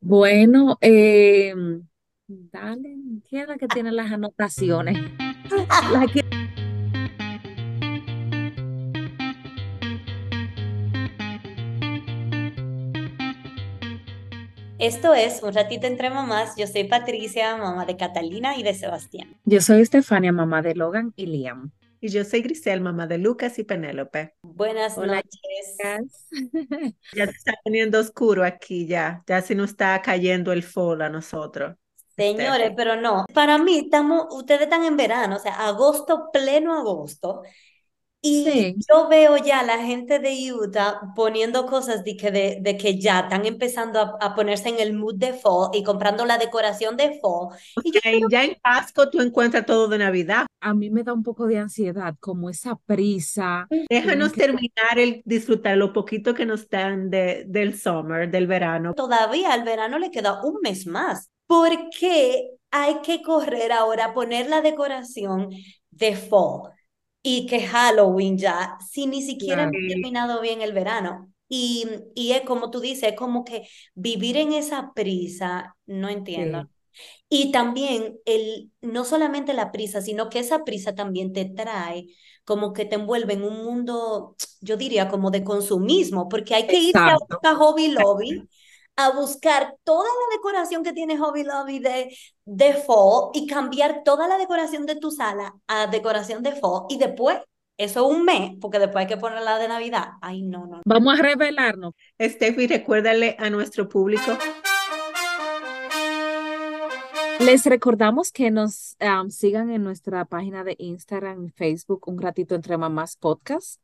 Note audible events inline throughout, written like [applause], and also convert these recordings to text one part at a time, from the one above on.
Bueno, eh, dale, ¿quién es la que tiene las anotaciones? La que- Esto es Un ratito entre mamás. Yo soy Patricia, mamá de Catalina y de Sebastián. Yo soy Estefania, mamá de Logan y Liam. Y yo soy Grisel, mamá de Lucas y Penélope. Buenas Hola, noches. Ya se está poniendo oscuro aquí ya, ya se nos está cayendo el fall a nosotros. Señores, pero no, para mí estamos, ustedes están en verano, o sea, agosto, pleno agosto, y Sí, yo veo ya a la gente de Utah poniendo cosas de que, de, de que ya están empezando a, a ponerse en el mood de fall y comprando la decoración de fall. Y yo, En- ya en Pasco tú encuentras todo de Navidad. a mí me da un poco de ansiedad, como esa prisa. Déjanos Tienen terminar el disfrutar lo poquito que nos dan de, del summer, del verano. todavía al verano le queda un mes más. ¿Por qué hay que correr ahora a poner la decoración de fall y que Halloween ya, si ni siquiera hemos terminado bien el verano? Y, y es como tú dices, es como que vivir en esa prisa, no entiendo. Sí. Y también el, no solamente la prisa, sino que esa prisa también te trae como que te envuelve en un mundo, yo diría, como de consumismo, porque hay que irse a Exacto. buscar Hobby Lobby, a buscar toda la decoración que tiene Hobby Lobby de, de fall y cambiar toda la decoración de tu sala a decoración de fall y después, eso es un mes, porque después hay que poner la de Navidad. Ay, no, no. Vamos a revelarnos. Steffi, recuérdale a nuestro público. Les recordamos que nos sigan en nuestra página de Instagram y Facebook, Un Ratito Entre Mamás Podcast.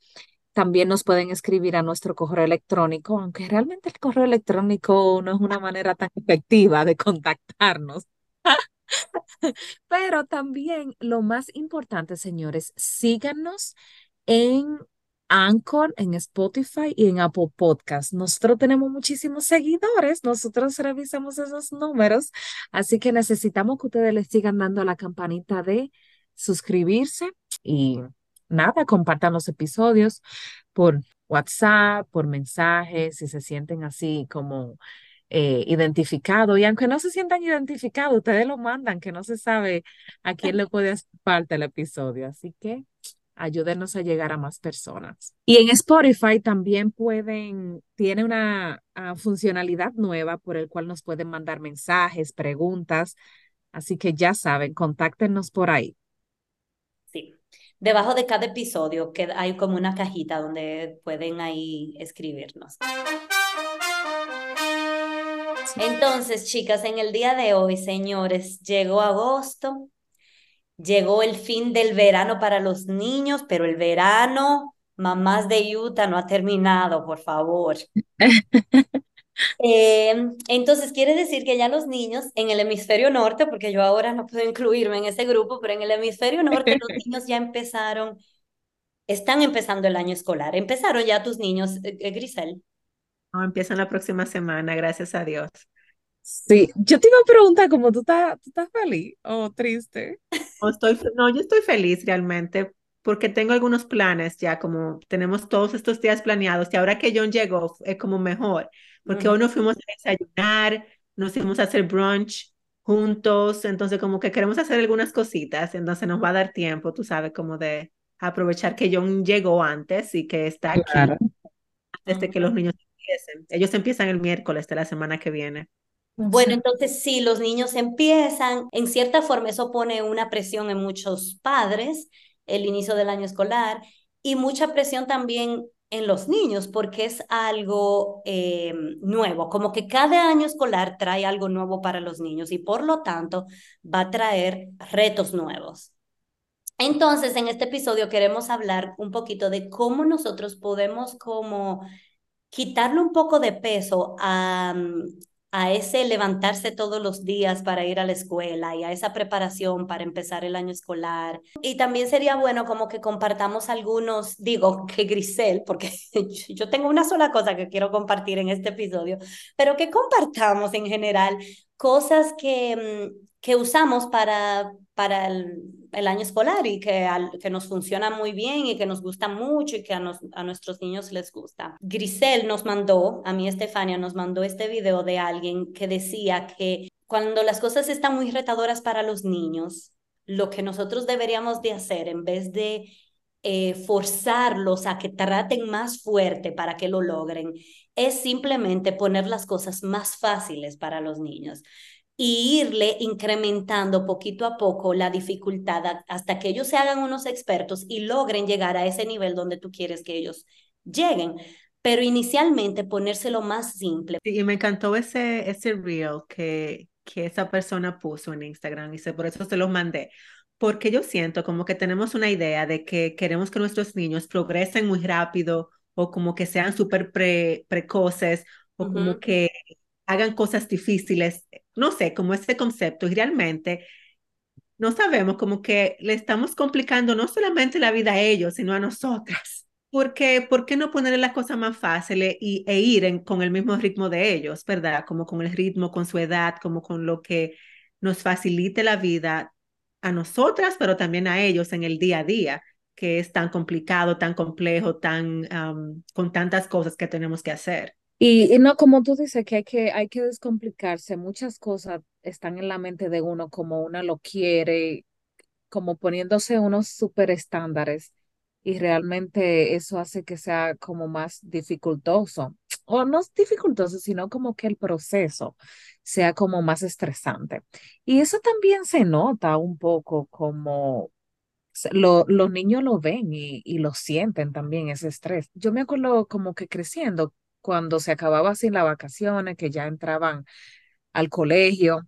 También nos pueden escribir a nuestro correo electrónico, aunque realmente el correo electrónico no es una manera tan efectiva de contactarnos. [laughs] Pero también lo más importante, señores, síganos en Anchor, en Spotify y en Apple Podcast. Nosotros tenemos muchísimos seguidores, nosotros revisamos esos números, así que necesitamos que ustedes les sigan dando la campanita de suscribirse y nada, compartan los episodios por WhatsApp, por mensajes, si se sienten así como eh, identificados. Y aunque no se sientan identificados, ustedes lo mandan, que no se sabe a quién le puede hacer el episodio. Así que ayúdenos a llegar a más personas. Y en Spotify también pueden, tiene una ah, funcionalidad nueva por el cual nos pueden mandar mensajes, preguntas. Así que ya saben, contáctenos por ahí. Debajo de cada episodio que hay como una cajita donde pueden ahí escribirnos. Entonces, chicas, en el día de hoy, señores, llegó agosto, llegó el fin del verano para los niños, pero el verano, mamás de Utah, no ha terminado, por favor. [laughs] Eh, entonces, quiere decir que ya los niños en el hemisferio norte, porque yo ahora no puedo incluirme en ese grupo, pero en el hemisferio norte los [laughs] niños ya empezaron, están empezando el año escolar. ¿Empezaron ya tus niños, eh, eh, Grisel? No, empiezan la próxima semana, gracias a Dios. Sí, yo te iba a preguntar, ¿cómo tú estás, tú estás feliz o triste? No, estoy, no, yo estoy feliz realmente porque tengo algunos planes ya, como tenemos todos estos días planeados y ahora que John llegó es como mejor, porque hoy Ujú. nos fuimos a desayunar, nos fuimos a hacer brunch juntos, entonces como que queremos hacer algunas cositas, entonces nos va a dar tiempo, tú sabes, como de aprovechar que John llegó antes y que está aquí Claro. antes de que los niños empiecen. Ellos empiezan el miércoles de la semana que viene. Bueno, entonces sí, los niños empiezan, en cierta forma eso pone una presión en muchos padres, el inicio del año escolar, y mucha presión también en los niños, porque es algo eh, nuevo, como que cada año escolar trae algo nuevo para los niños y por lo tanto va a traer retos nuevos. Entonces, en este episodio queremos hablar un poquito de cómo nosotros podemos como quitarle un poco de peso a, a ese levantarse todos los días para ir a la escuela y a esa preparación para empezar el año escolar. Y también sería bueno como que compartamos algunos, digo [laughs] que Grisel, porque [laughs] yo tengo una sola cosa que quiero compartir en este episodio, pero que compartamos en general cosas que, que usamos para, para el, año escolar y que, que nos funciona muy bien y que nos gusta mucho y que a, nos, a nuestros niños les gusta. Grisel nos mandó, a mí Estefania nos mandó este video de alguien que decía que cuando las cosas están muy retadoras para los niños, lo que nosotros deberíamos de hacer en vez de eh, forzarlos a que traten más fuerte para que lo logren, es simplemente poner las cosas más fáciles para los niños y irle incrementando poquito a poco la dificultad hasta que ellos se hagan unos expertos y logren llegar a ese nivel donde tú quieres que ellos lleguen. Pero inicialmente ponérselo más simple. y me encantó ese, ese reel que, que esa persona puso en Instagram y por eso se los mandé, porque yo siento como que tenemos una idea de que queremos que nuestros niños progresen muy rápido o como que sean súper precoces o como que hagan cosas difíciles, no sé, como ese concepto y realmente no sabemos como que le estamos complicando no solamente la vida a ellos, sino a nosotras. Porque, ¿por qué no ponerle las cosas más fáciles y, e ir con el mismo ritmo de ellos, verdad? Como con el ritmo, con su edad, como con lo que nos facilite la vida a nosotras, pero también a ellos en el día a día, que es tan complicado, tan complejo, tan con tantas cosas que tenemos que hacer. Y, no, como tú dices, que hay, que hay que descomplicarse, muchas cosas están en la mente de uno como uno lo quiere, como poniéndose unos super estándares y realmente eso hace que sea como más dificultoso, o no es dificultoso, sino como que el proceso sea como más estresante. Y eso también se nota un poco como lo, los niños lo ven y, y lo sienten también ese estrés. Yo me acuerdo como que creciendo, cuando se acababa así las vacaciones, que ya entraban al colegio,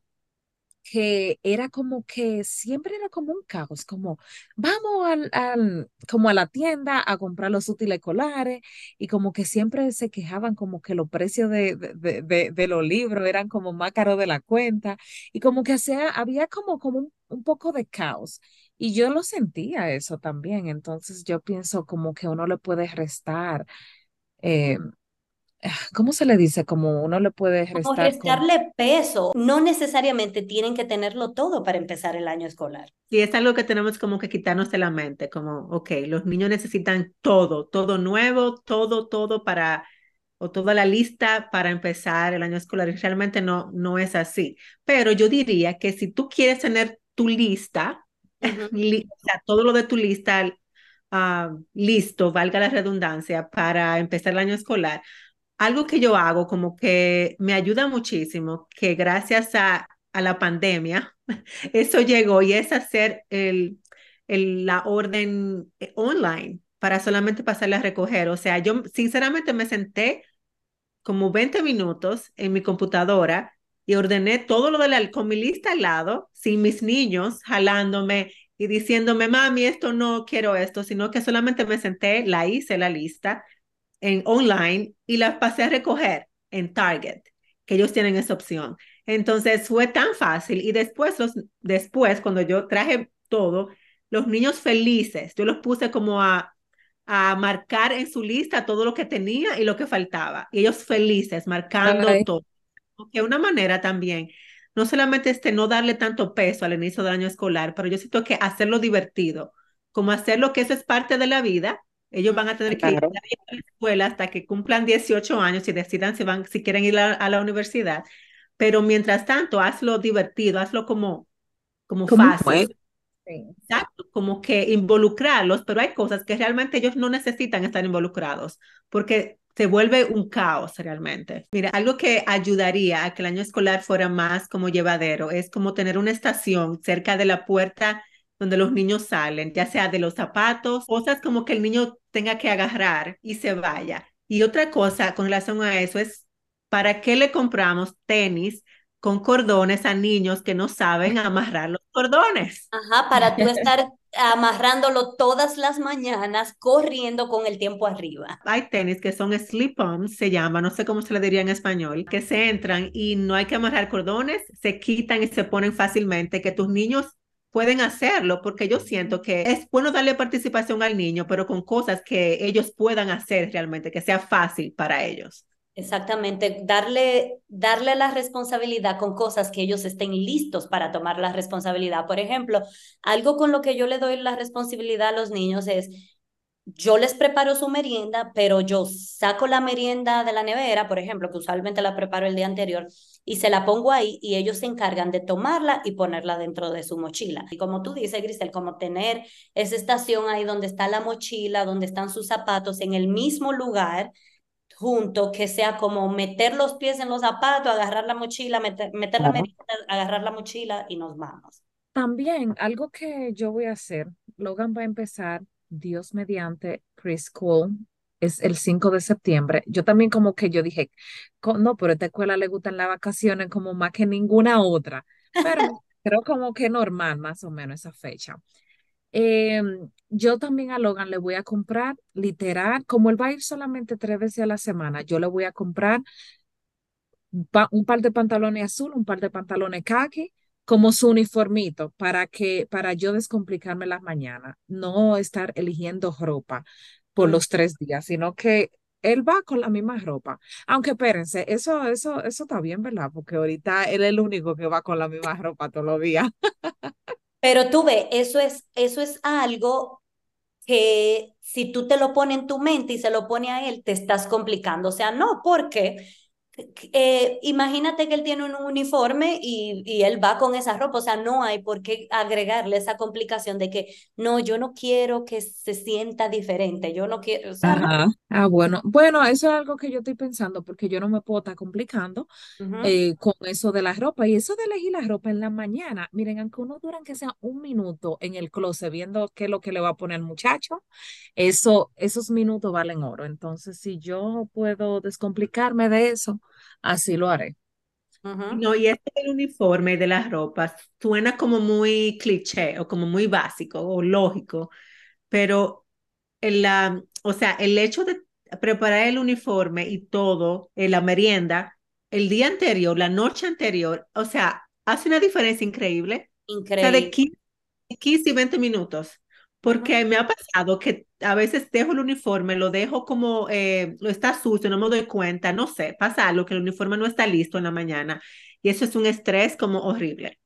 que era como que siempre era como un caos, como vamos al, al, como a la tienda a comprar los útiles escolares y como que siempre se quejaban como que los precios de, de, de, de los libros eran como más caros de la cuenta y como que sea, había como, como un, un poco de caos y yo lo sentía eso también, entonces yo pienso como que uno le puede restar. Eh, [sighs] ¿cómo se le dice? Como uno le puede restar. Como restarle peso. No necesariamente tienen que tenerlo todo para empezar el año escolar. Y es algo que tenemos como que quitarnos de la mente, como, ok, los niños necesitan todo, todo nuevo, todo, todo para, o toda la lista para empezar el año escolar. Y realmente no, no es así. Pero yo diría que si tú quieres tener tu lista, [laughs] o sea, todo lo de tu lista ah, listo, valga la redundancia, para empezar el año escolar, algo que yo hago como que me ayuda muchísimo, que gracias a, a la pandemia, [laughs] eso llegó y es hacer el, el, la orden eh, online para solamente pasarle a recoger. O sea, yo sinceramente me senté como 20 minutos en mi computadora y ordené todo lo de la, con mi lista al lado, sin mis niños jalándome y diciéndome, mami, esto no quiero esto, sino que solamente me senté, la hice la lista en online y las pasé a recoger en Target, que ellos tienen esa opción. Entonces fue tan fácil y después, los, después cuando yo traje todo, los niños felices, yo los puse como a, a marcar en su lista todo lo que tenía y lo que faltaba. Y ellos felices, marcando todo. Que una manera también, no solamente este no darle tanto peso al inicio del año escolar, pero yo siento que hacerlo divertido, como hacerlo que eso es parte de la vida ellos van a tener que ir a la escuela hasta que cumplan 18 años y decidan si, van, si quieren ir a, la universidad. Pero mientras tanto, hazlo divertido, hazlo como, como, fácil. Exacto, como que involucrarlos, pero hay cosas que realmente ellos no necesitan estar involucrados porque se vuelve un caos realmente. Mira, algo que ayudaría a que el año escolar fuera más como llevadero es como tener una estación cerca de la puerta donde los niños salen, ya sea de los zapatos, cosas como que el niño tenga que agarrar y se vaya. Y otra cosa con relación a eso es, ¿para qué le compramos tenis con cordones a niños que no saben amarrar los cordones? Ajá, para tú estar amarrándolo todas las mañanas, corriendo con el tiempo arriba. Hay tenis que son slip-ons, se llama, no sé cómo se le diría en español, que se entran y no hay que amarrar cordones, se quitan y se ponen fácilmente, que tus niños pueden hacerlo, porque yo siento que es bueno darle participación al niño, pero con cosas que ellos puedan hacer realmente, que sea fácil para ellos. Exactamente, darle, darle la responsabilidad con cosas que ellos estén listos para tomar la responsabilidad. Por ejemplo, algo con lo que yo le doy la responsabilidad a los niños es, yo les preparo su merienda, pero yo saco la merienda de la nevera, por ejemplo, que usualmente la preparo el día anterior, y se la pongo ahí y ellos se encargan de tomarla y ponerla dentro de su mochila. Y como tú dices, Grisel, como tener esa estación ahí donde está la mochila, donde están sus zapatos, en el mismo lugar junto, que sea como meter los pies en los zapatos, agarrar la mochila, meter, meter la merienda, agarrar la mochila y nos vamos. También algo que yo voy a hacer, Logan va a empezar, Dios mediante, preschool, es el 5 de septiembre. Yo también como que yo dije, no, pero a esta escuela le gustan las vacaciones como más que ninguna otra, pero [laughs] creo como que normal más o menos esa fecha. Em, yo también a Logan le voy a comprar, literal, como él va a ir solamente tres veces a la semana, yo le voy a comprar un par de pantalones azul, un par de pantalones khaki, como su uniformito, para que, para yo descomplicarme las mañanas, no estar eligiendo ropa por los tres días, sino que él va con la misma ropa. Aunque espérense, eso, eso, eso está bien, ¿verdad? Porque ahorita él es el único que va con la misma ropa todos los días. Pero tú ves, eso es, eso es algo que si tú te lo pones en tu mente y se lo pone a él, te estás complicando. O sea, no, porque eh, imagínate que él tiene un uniforme y, y, él va con esa ropa, o sea, no hay por qué agregarle esa complicación de que no, yo no quiero que se sienta diferente, yo no quiero, o sea, Ah, bueno, bueno, eso es algo que yo estoy pensando porque yo no me puedo estar complicando eh, con eso de la ropa y eso de elegir la ropa en la mañana, miren, aunque uno duran que sea un minuto en el closet viendo qué es lo que le va a poner el muchacho, eso, esos minutos valen oro, entonces si yo puedo descomplicarme de eso, así lo haré. No, y este del uniforme de las ropas suena como muy cliché o como muy básico o lógico, pero el, la, o sea, el hecho de preparar el uniforme y todo, en la merienda, el día anterior, la noche anterior, o sea, hace una diferencia increíble. Increíble. O sea, de 15, 15 y 20 minutos. Porque me ha pasado que a veces dejo el uniforme, lo dejo como, eh, lo está sucio, no me doy cuenta, no sé, pasa algo que el uniforme no está listo en la mañana y eso es un estrés como horrible.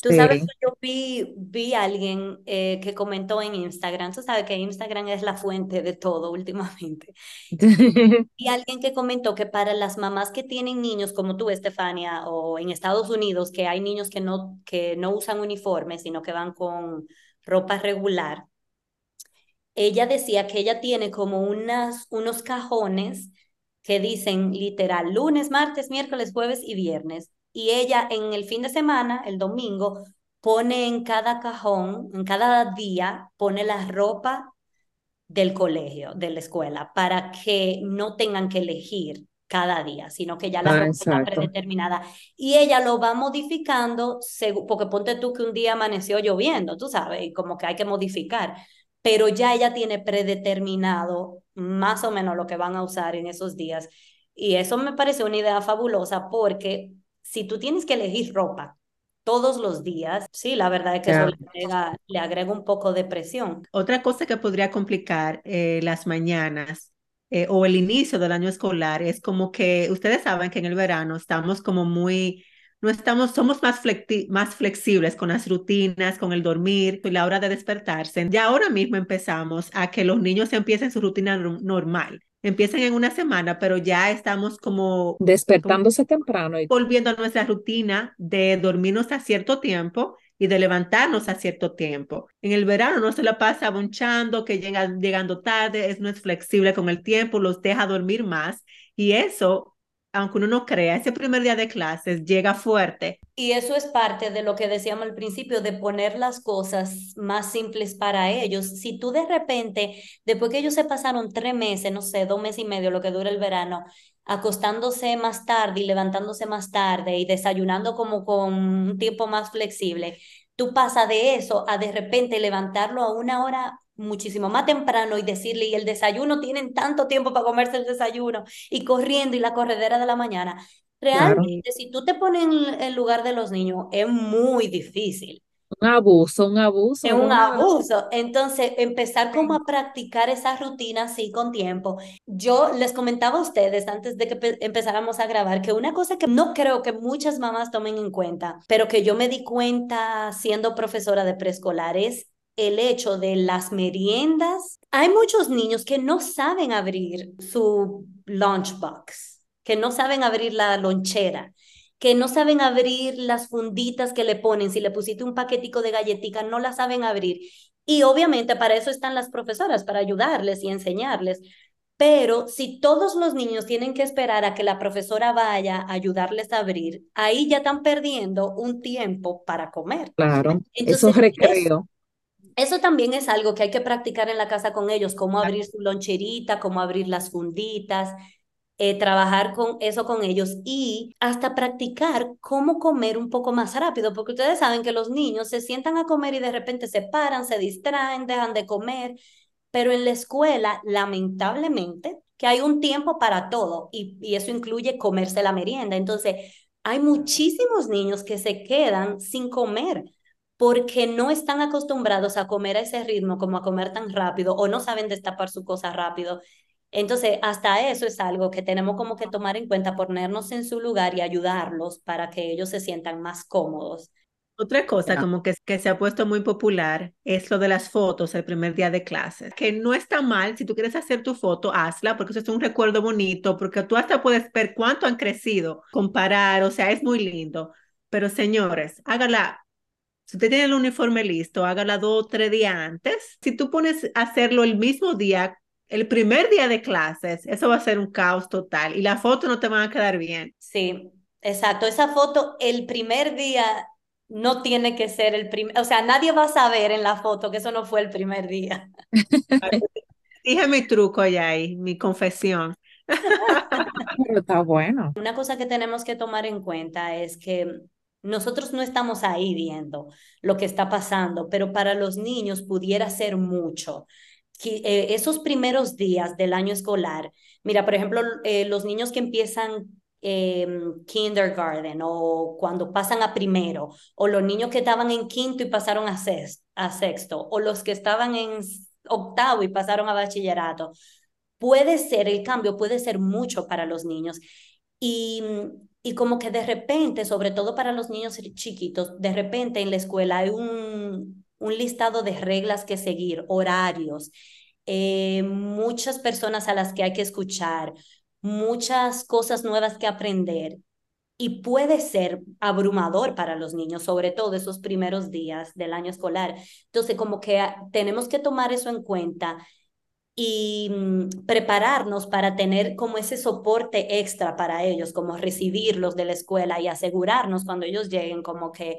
Tú sabes que yo vi, vi a alguien eh, que comentó en Instagram, tú sabes que Instagram es la fuente de todo últimamente. [laughs] y alguien que comentó que para las mamás que tienen niños como tú, Estefania, o en Estados Unidos, que hay niños que no, que no usan uniformes, sino que van con ropa regular, ella decía que ella tiene como unas, unos cajones que dicen literal lunes, martes, miércoles, jueves y viernes. Y ella en el fin de semana, el domingo, pone en cada cajón, en cada día, pone la ropa del colegio, de la escuela, para que no tengan que elegir cada día, sino que ya la ah, ropa está predeterminada. Y ella lo va modificando, porque ponte tú que un día amaneció lloviendo, tú sabes, y como que hay que modificar, pero ya ella tiene predeterminado más o menos lo que van a usar en esos días. Y eso me parece una idea fabulosa porque si tú tienes que elegir ropa todos los días, sí, la verdad es que eso le agrega, un poco de presión. Otra cosa que podría complicar eh, las mañanas eh, o el inicio del año escolar es como que ustedes saben que en el verano estamos como muy, no estamos, somos más, más flexibles con las rutinas, con el dormir y la hora de despertarse. Ya ahora mismo empezamos a que los niños empiecen su rutina normal. Empiezan en una semana, pero ya estamos como despertándose temprano y volviendo a nuestra rutina de dormirnos a cierto tiempo y de levantarnos a cierto tiempo. En el verano no se la pasa bonchando, que llegan llegando tarde, es, no es flexible con el tiempo, los deja dormir más y eso aunque uno no crea, ese primer día de clases llega fuerte. Y eso es parte de lo que decíamos al principio, de poner las cosas más simples para ellos. Si tú de repente, después que ellos se pasaron tres meses, no sé, dos meses y medio, lo que dura el verano, acostándose más tarde y levantándose más tarde y desayunando como con un tiempo más flexible, tú pasas de eso a de repente levantarlo a una hora muchísimo más temprano y decirle, y el desayuno, tienen tanto tiempo para comerse el desayuno, y corriendo y la corredera de la mañana. Realmente, si tú te pones en el lugar de los niños, es muy difícil. Un abuso, un abuso. Es un abuso. Entonces, empezar como a practicar esa rutina así con tiempo. Yo les comentaba a ustedes antes de que pe- empezáramos a grabar que una cosa que no creo que muchas mamás tomen en cuenta, pero que yo me di cuenta siendo profesora de preescolar es el hecho de las meriendas. Hay muchos niños que no saben abrir su lunchbox, que no saben abrir la lonchera que no saben abrir las funditas que le ponen, si le pusiste un paquetico de galletica, no la saben abrir. Y obviamente para eso están las profesoras, para ayudarles y enseñarles. Pero si todos los niños tienen que esperar a que la profesora vaya a ayudarles a abrir, ahí ya están perdiendo un tiempo para comer. Claro, Entonces, eso recreo. Eso también es algo que hay que practicar en la casa con ellos, cómo abrir su loncherita, cómo abrir las funditas, eh, trabajar con eso con ellos y hasta practicar cómo comer un poco más rápido, porque ustedes saben que los niños se sientan a comer y de repente se paran, se distraen, dejan de comer, pero en la escuela, lamentablemente, que hay un tiempo para todo y, y eso incluye comerse la merienda. Entonces, hay muchísimos niños que se quedan sin comer porque no están acostumbrados a comer a ese ritmo, como a comer tan rápido, o no saben destapar su cosa rápido. Entonces, hasta eso es algo que tenemos como que tomar en cuenta, ponernos en su lugar y ayudarlos para que ellos se sientan más cómodos. Otra cosa como que, que se ha puesto muy popular es lo de las fotos el primer día de clases, que no está mal, si tú quieres hacer tu foto, hazla, porque eso es un recuerdo bonito, porque tú hasta puedes ver cuánto han crecido, comparar, o sea, es muy lindo. Pero señores, hágala, si usted tiene el uniforme listo, hágala dos o tres días antes. Si tú pones a hacerlo el mismo día, el primer día de clases, eso va a ser un caos total y las fotos no te van a quedar bien. Sí, exacto. Esa foto el primer día no tiene que ser el primer, o sea, nadie va a saber en la foto que eso no fue el primer día. [laughs] Dije mi truco ya ahí, mi confesión. [laughs] Pero está bueno. Una cosa que tenemos que tomar en cuenta es que nosotros no estamos ahí viendo lo que está pasando, pero para los niños pudiera ser mucho. Eh, esos primeros días del año escolar, mira, por ejemplo, eh, los niños que empiezan eh, kindergarten o cuando pasan a primero, o los niños que estaban en quinto y pasaron a, sexto, a sexto, o los que estaban en octavo y pasaron a bachillerato. Puede ser, el cambio puede ser mucho para los niños. Y, y como que de repente, sobre todo para los niños chiquitos, de repente en la escuela hay un, un listado de reglas que seguir, horarios, eh, muchas personas a las que hay que escuchar, muchas cosas nuevas que aprender. Y puede ser abrumador para los niños, sobre todo esos primeros días del año escolar. Entonces, como que tenemos que tomar eso en cuenta y mm, prepararnos para tener como ese soporte extra para ellos, como recibirlos de la escuela y asegurarnos cuando ellos lleguen como que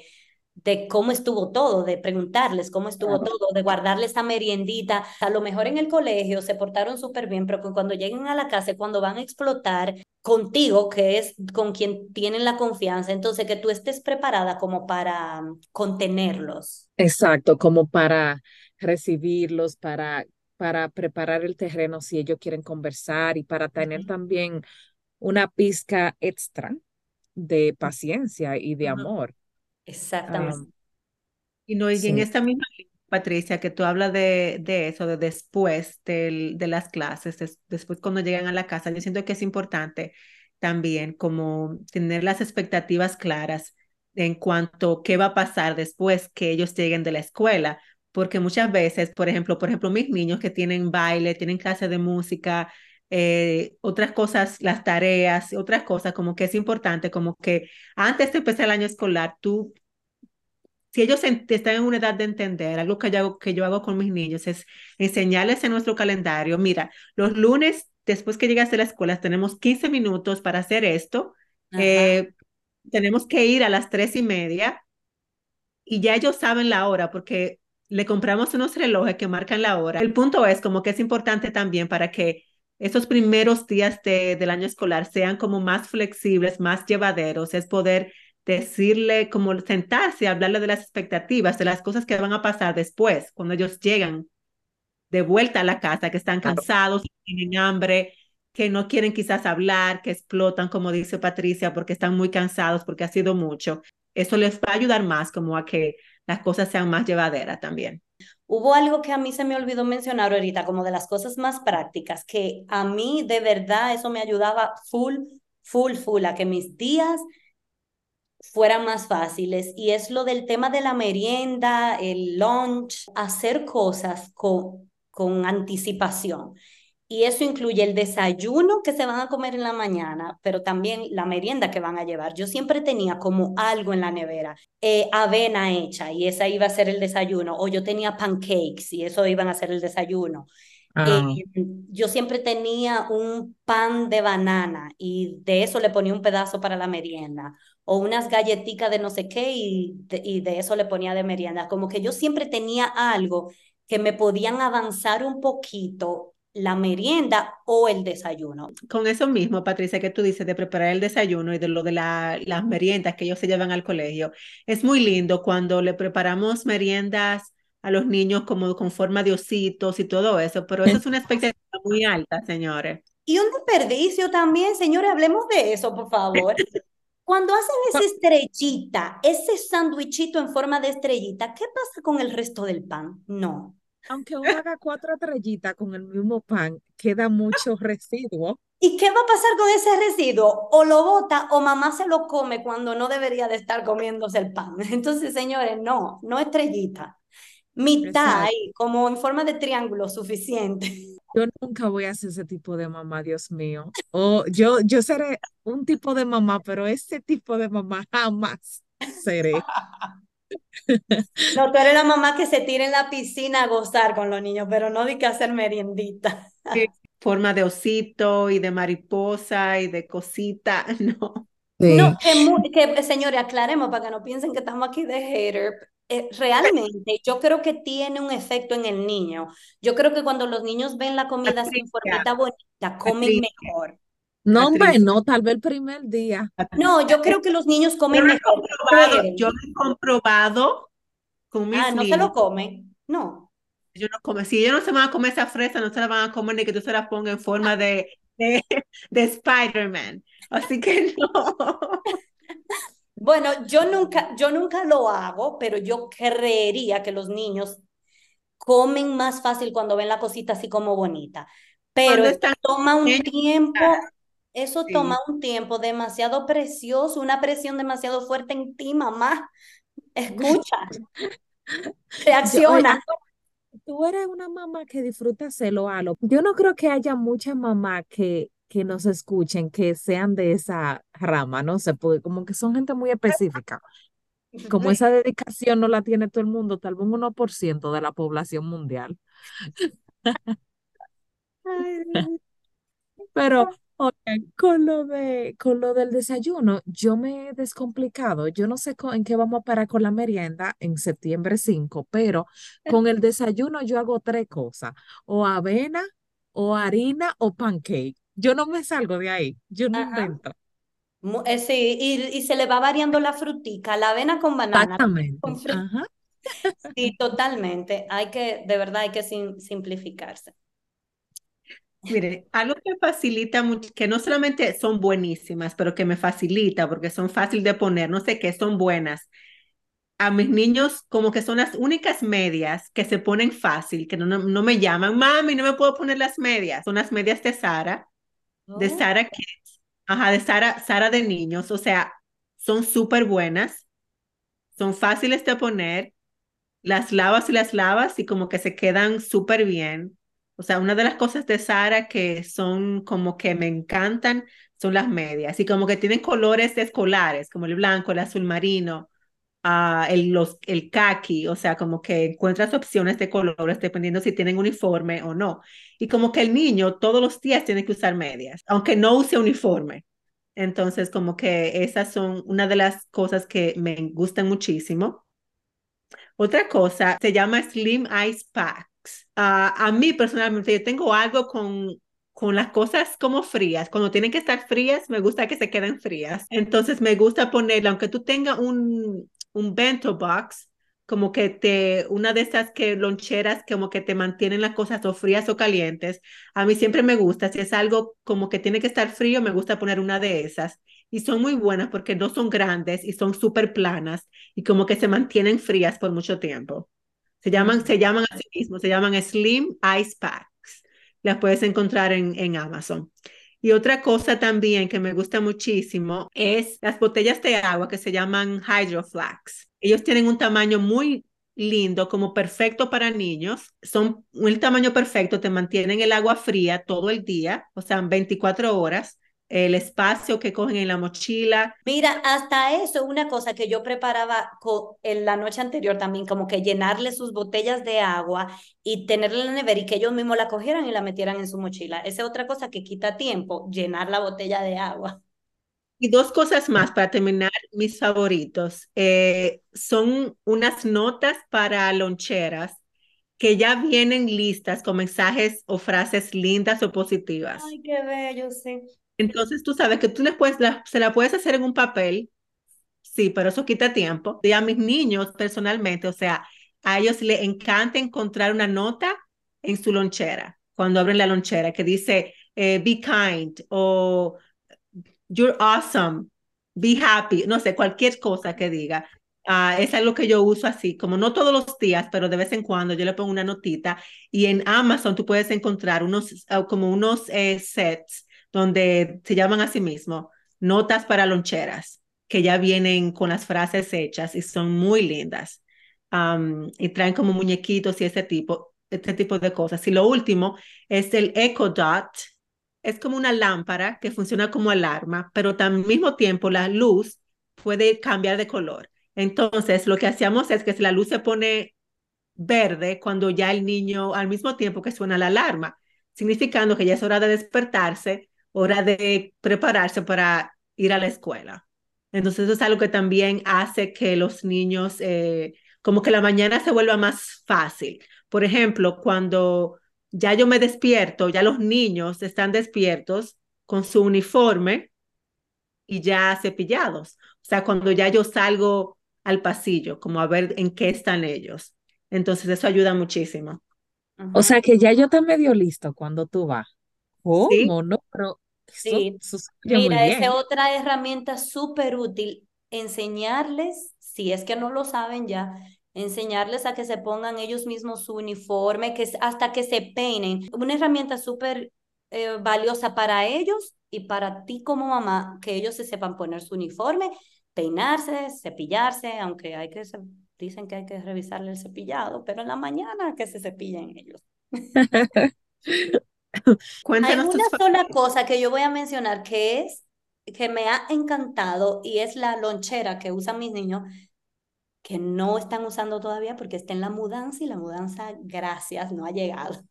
de cómo estuvo todo, de preguntarles cómo estuvo Claro. todo, de guardarles esa meriendita. A lo mejor en el colegio se portaron súper bien, pero cuando lleguen a la casa, cuando van a explotar contigo, que es con quien tienen la confianza, entonces que tú estés preparada como para mm, contenerlos. Exacto, como para recibirlos, para, para preparar el terreno si ellos quieren conversar y para tener también una pizca extra de paciencia y de amor. Exactamente. Am, Y no, y en esta misma Patricia, que tú hablas de, de eso, de después del- de las clases, des- después cuando llegan a la casa, yo siento que es importante también como tener las expectativas claras en cuanto a qué va a pasar después que ellos lleguen de la escuela, porque muchas veces, por ejemplo, por ejemplo, mis niños que tienen baile, tienen clase de música, eh, otras cosas, las tareas, otras cosas, como que es importante, como que antes de empezar el año escolar, tú si ellos están en una edad de entender, algo que yo hago, que yo hago con mis niños es enseñarles en nuestro calendario, mira, los lunes, después que llegas de la escuela, tenemos 15 minutos para hacer esto, eh, tenemos que ir a las tres y media y ya ellos saben la hora porque le compramos unos relojes que marcan la hora. El punto es como que es importante también para que esos primeros días de, del año escolar sean como más flexibles, más llevaderos, es poder decirle, como sentarse, hablarle de las expectativas, de las cosas que van a pasar después, cuando ellos llegan de vuelta a la casa, que están cansados, que tienen hambre, que no quieren quizás hablar, que explotan, como dice Patricia, porque están muy cansados, porque ha sido mucho. Eso les va a ayudar más como a que las cosas sean más llevaderas también. Hubo algo que a mí se me olvidó mencionar ahorita, como de las cosas más prácticas, que a mí de verdad eso me ayudaba full, full, full, a que mis días fueran más fáciles. Y es lo del tema de la merienda, el lunch, hacer cosas con, con anticipación. Y eso incluye el desayuno que se van a comer en la mañana, pero también la merienda que van a llevar. Yo siempre tenía como algo en la nevera, eh, avena hecha y esa iba a ser el desayuno, o yo tenía pancakes y eso iban a ser el desayuno. Ah. Eh, yo siempre tenía un pan de banana y de eso le ponía un pedazo para la merienda, o unas galletitas de no sé qué y de, y de eso le ponía de merienda. Como que yo siempre tenía algo que me podían avanzar un poquito la merienda o el desayuno. Con eso mismo, Patricia, que tú dices de preparar el desayuno y de lo de la, las meriendas que ellos se llevan al colegio, es muy lindo cuando le preparamos meriendas a los niños como con forma de ositos y todo eso, pero eso es una expectativa muy alta, señores. Y un desperdicio también, señores, hablemos de eso, por favor. Cuando hacen esa estrellita, ese sándwichito en forma de estrellita, ¿qué pasa con el resto del pan? No. Aunque uno haga cuatro estrellitas con el mismo pan, queda mucho residuo. ¿Y qué va a pasar con ese residuo? O lo bota o mamá se lo come cuando no debería de estar comiéndose el pan. [laughs] Entonces, señores, no, no estrellita. Mitad ahí, como en forma de triángulo, suficiente. [laughs] Yo nunca voy a ser ese tipo de mamá, Dios mío. O yo, yo seré un tipo de mamá, pero ese tipo de mamá jamás seré. [laughs] [laughs] No, tú eres la mamá que se tira en la piscina a gozar con los niños, pero no di que hacer meriendita. Forma de osito y de mariposa y de cosita, [laughs] no. Sí. No, que, que, señores, aclaremos para que no piensen que estamos aquí de hater. Eh, realmente, yo creo que tiene un efecto en el niño. Yo creo que cuando los niños ven la comida en formita bonita, comen mejor. No, hombre, no, tal vez el primer día. No, yo creo que los niños comen Yo lo he mejor. comprobado, yo lo he comprobado con mis Ah, no se niños. lo comen. No. Yo no como, si ellos no se van a comer esa fresa, no se la van a comer ni que tú se la pongas en forma de, de, de Spider-Man. Así que [laughs] no. Bueno, yo nunca, yo nunca lo hago, pero yo creería que los niños comen más fácil cuando ven la cosita así como bonita. Pero toma un tiempo, eso Sí. toma un tiempo demasiado precioso, una presión demasiado fuerte en ti, mamá. Escucha, [laughs] reacciona. Tú eres una mamá que disfruta hacerlo, halo. Yo no creo que haya muchas mamás que, que nos escuchen que sean de esa rama, no sé, porque como que son gente muy específica. Como esa dedicación no la tiene todo el mundo, tal vez un 1% de la población mundial. [laughs] Pero, oye, con lo de, con lo del desayuno, yo me he descomplicado. Yo no sé co- en qué vamos a parar con la merienda en septiembre 5, pero con el [laughs] desayuno yo hago tres cosas, o avena, o harina, o pancake. Yo no me salgo de ahí, yo no Ajá. invento. Mu- eh, sí, y, y se le va variando la frutica, la avena con banana, Exactamente. con fruta. Ajá. Sí, totalmente. Hay que, de verdad, hay que sim- simplificarse. Mire, algo que facilita mucho, que no solamente son buenísimas, pero que me facilita porque son fácil de poner, no sé qué, son buenas. A mis niños como que son las únicas medias que se ponen fácil, que no, no, no me llaman, mami, no me puedo poner las medias. Son las medias de Sara, de Oh. Sara Kids, ajá, de Sara, Sara de niños, o sea, son súper buenas, son fáciles de poner, las lavas y las lavas y como que se quedan súper bien. O sea, una de las cosas de Sara que son como que me encantan son las medias y como que tienen colores escolares, como el blanco, el azul marino, ah, el, los, el khaki, o sea, como que encuentras opciones de colores dependiendo si tienen uniforme o no. Y como que el niño todos los días tiene que usar medias, aunque no use uniforme. Entonces, como que esas son una de las cosas que me gustan muchísimo. Otra cosa se llama Slim Ice Packs. A mí personalmente, yo tengo algo con, con las cosas como frías. Cuando tienen que estar frías, me gusta que se queden frías. Entonces me gusta ponerle, aunque tú tengas un, un bento box, como que te, una de esas que loncheras como que te mantienen las cosas o frías o calientes. A mí siempre me gusta, si es algo como que tiene que estar frío, me gusta poner una de esas. y son muy buenas porque no son grandes y son súper planas y como que se mantienen frías por mucho tiempo. Se llaman, se llaman así mismo, se llaman Slim Ice Packs. Las puedes encontrar en, en Amazon. Y otra cosa también que me gusta muchísimo es las botellas de agua que se llaman Hydroflax. Ellos tienen un tamaño muy lindo, como perfecto para niños. Son un tamaño perfecto, te mantienen el agua fría todo el día, o sea, 24 horas el espacio que cogen en la mochila. Mira, hasta eso, una cosa que yo preparaba en la noche anterior también, como que llenarle sus botellas de agua y tenerla en la nevera y que ellos mismos la cogieran y la metieran en su mochila. Esa es otra cosa que quita tiempo, llenar la botella de agua. Y dos cosas más para terminar, mis favoritos. Eh, son unas notas para loncheras que ya vienen listas con mensajes o frases lindas o positivas. Ay, qué bello, sí. Entonces tú sabes que tú les puedes, se la puedes hacer en un papel, sí, pero eso quita tiempo. Y a mis niños personalmente, o sea, a ellos les encanta encontrar una nota en su lonchera, cuando abren la lonchera, que dice, eh, be kind o you're awesome, be happy, no sé, cualquier cosa que diga. Uh, es algo que yo uso así, como no todos los días, pero de vez en cuando yo le pongo una notita y en Amazon tú puedes encontrar unos, ah, como unos eh, sets donde se llaman a sí mismo notas para loncheras, que ya vienen con las frases hechas y son muy lindas. y traen como muñequitos y ese tipo, este tipo de cosas. Y lo último es el Echo Dot. Es como una lámpara que funciona como alarma, pero al mismo tiempo la luz puede cambiar de color. Entonces, lo que hacíamos es que si la luz se pone verde cuando ya el niño, al mismo tiempo que suena la alarma, significando que ya es hora de despertarse hora de prepararse para ir a la escuela. Entonces eso es algo que también hace que los niños, eh, como que la mañana se vuelva más fácil. Por ejemplo, cuando ya yo me despierto, ya los niños están despiertos con su uniforme y ya cepillados. O sea, cuando ya yo salgo al pasillo, como a ver en qué están ellos. Entonces eso ayuda muchísimo. O sea que ya yo te medio listo cuando tú vas. ¿Cómo? No, pero Sí, mira, esa otra herramienta súper útil, enseñarles, si es que no lo saben ya, enseñarles a que se pongan ellos mismos su uniforme, que hasta que se peinen. Una herramienta súper eh, valiosa para ellos y para ti como mamá, que ellos se sepan poner su uniforme, peinarse, cepillarse, aunque hay que, dicen que hay que revisarle el cepillado, pero en la mañana que se cepillen ellos. [laughs] [laughs] Hay una sola cosa que yo voy a mencionar que es que me ha encantado y es la lonchera que usan mis niños que no están usando todavía porque está en la mudanza y la mudanza, gracias, no ha llegado.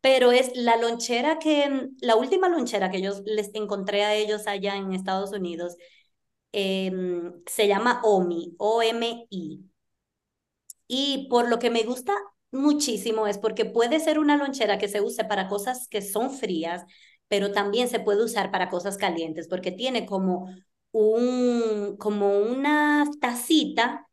Pero es la lonchera que, la última lonchera que yo les encontré a ellos allá en Estados Unidos, em, se llama OMI, O-M-I. Y por lo que me gusta muchísimo es porque puede ser una lonchera que se use para cosas que son frías, pero también se puede usar para cosas calientes porque tiene como un como una tacita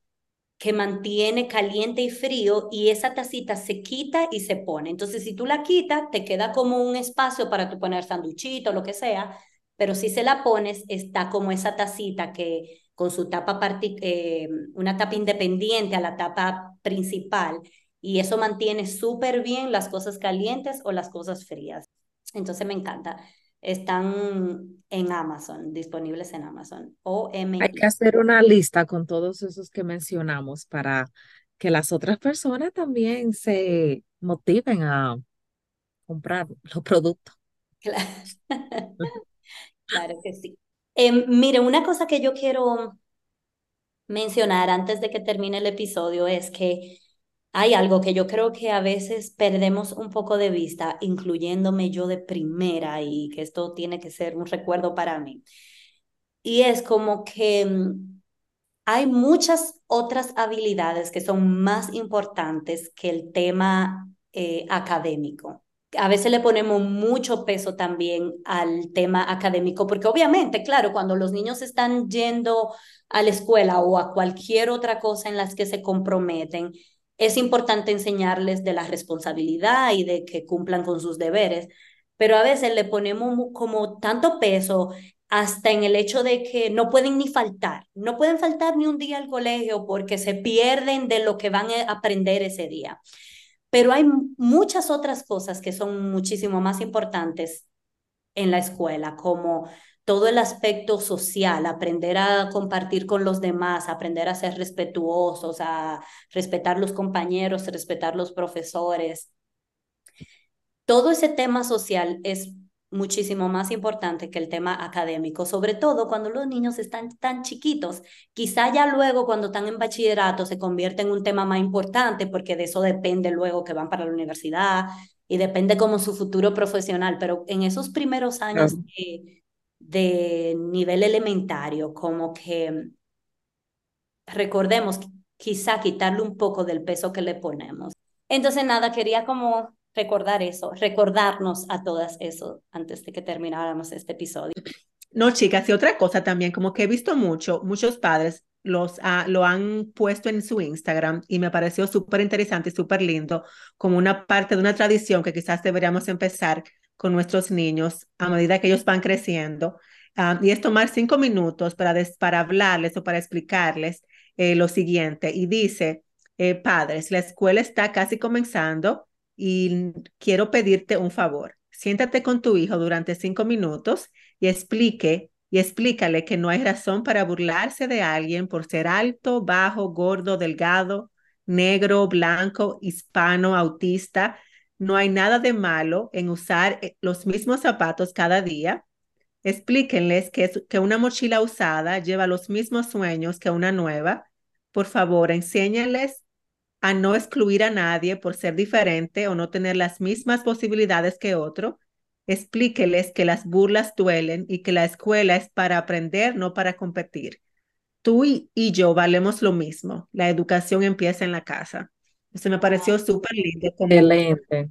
que mantiene caliente y frío y esa tacita se quita y se pone. Entonces, si tú la quitas, te queda como un espacio para tú poner sanduchito, lo que sea, pero si se la pones, está como esa tacita que con su tapa, eh, una tapa independiente a la tapa principal y eso mantiene súper bien las cosas calientes o las cosas frías. Entonces me encanta. Están en Amazon, disponibles en Amazon. O Hay que hacer una lista con todos esos que mencionamos para que las otras personas también se motiven a comprar los productos. Claro, [laughs] claro que sí. Eh, mire, una cosa que yo quiero mencionar antes de que termine el episodio es que hay algo que yo creo que a veces perdemos un poco de vista, incluyéndome yo de primera y que esto tiene que ser un recuerdo para mí. Y es como que mm, hay muchas otras habilidades que son más importantes que el tema eh, académico. A veces le ponemos mucho peso también al tema académico, porque obviamente, claro, cuando los niños están yendo a la escuela o a cualquier otra cosa en las que se comprometen, es importante enseñarles de la responsabilidad y de que cumplan con sus deberes, pero a veces le ponemos como tanto peso hasta en el hecho de que no pueden ni faltar, no pueden faltar ni un día al colegio porque se pierden de lo que van a aprender ese día. Pero hay muchas otras cosas que son muchísimo más importantes en la escuela, como todo el aspecto social, aprender a compartir con los demás, aprender a ser respetuosos, a respetar los compañeros, respetar los profesores. Todo ese tema social es muchísimo más importante que el tema académico, sobre todo cuando los niños están tan chiquitos. Quizá ya luego cuando están en bachillerato se convierte en un tema más importante porque de eso depende luego que van para la universidad y depende como su futuro profesional, pero en esos primeros años de, de nivel elementario, como que recordemos quizá quitarle un poco del peso que le ponemos. Entonces, nada, quería como recordar eso, recordarnos a todas eso antes de que termináramos este episodio. No, chicas, y otra cosa también, como que he visto mucho, muchos padres los lo han puesto en su Instagram y me pareció súper interesante y súper lindo, como una parte de una tradición que quizás deberíamos empezar con nuestros niños a medida que ellos van creciendo. Ah, y es tomar cinco minutos para, para hablarles o para explicarles eh, lo siguiente. Y dice, eh, padres, la escuela está casi comenzando y quiero pedirte un favor. Siéntate con tu hijo durante cinco minutos y explique y explícale que no hay razón para burlarse de alguien por ser alto, bajo, gordo, delgado, negro, blanco, hispano, autista. No hay nada de malo en usar eh, los mismos zapatos cada día. Explíquenles que, una mochila usada lleva los mismos sueños que una nueva. Por favor, enséñales a no excluir a nadie por ser diferente o no tener las mismas posibilidades que otro. Explíqueles que las burlas duelen y que la escuela es para aprender, no para competir. Tú y, yo valemos lo mismo. La educación empieza en la casa. Eso me pareció súper lindo. Excelente.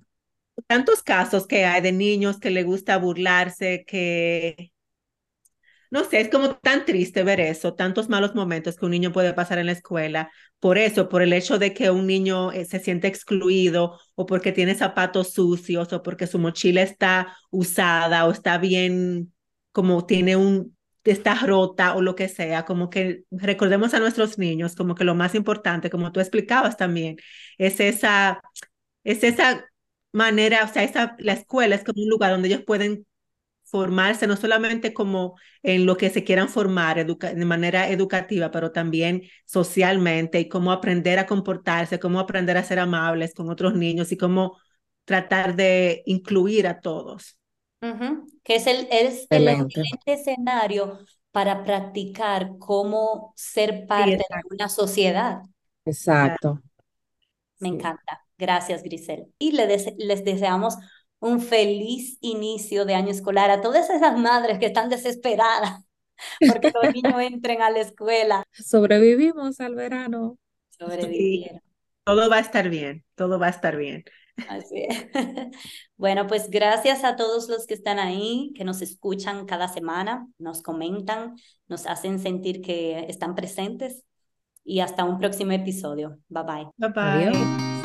Tantos casos que hay de niños que le gusta burlarse, que no sé, es como tan triste ver eso, tantos malos momentos que un niño puede pasar en la escuela, por eso, por el hecho de que un niño eh, se siente excluido o porque tiene zapatos sucios o porque su mochila está usada o está bien, como tiene un, está rota o lo que sea, como que recordemos a nuestros niños como que lo más importante, como tú explicabas también, es esa, es esa manera, o sea, esa, la escuela es como un lugar donde ellos pueden formarse no solamente como en lo que se quieran formar de manera educativa, pero también socialmente y cómo aprender a comportarse, cómo aprender a ser amables con otros niños y cómo tratar de incluir a todos. Que es el, es el excelente escenario para practicar cómo ser parte de una sociedad. Exacto. Me encanta. Gracias, Grisel. Y les, les deseamos un feliz inicio de año escolar a todas esas madres que están desesperadas [laughs] porque los niños [laughs] entren a la escuela. Sobrevivimos al verano. Sobrevivieron. todo va a estar bien, todo va a estar bien. Así es. [laughs] Bueno, pues gracias a todos los que están ahí, que nos escuchan cada semana, nos comentan, nos hacen sentir que están presentes y hasta un próximo episodio. Bye bye. Bye bye.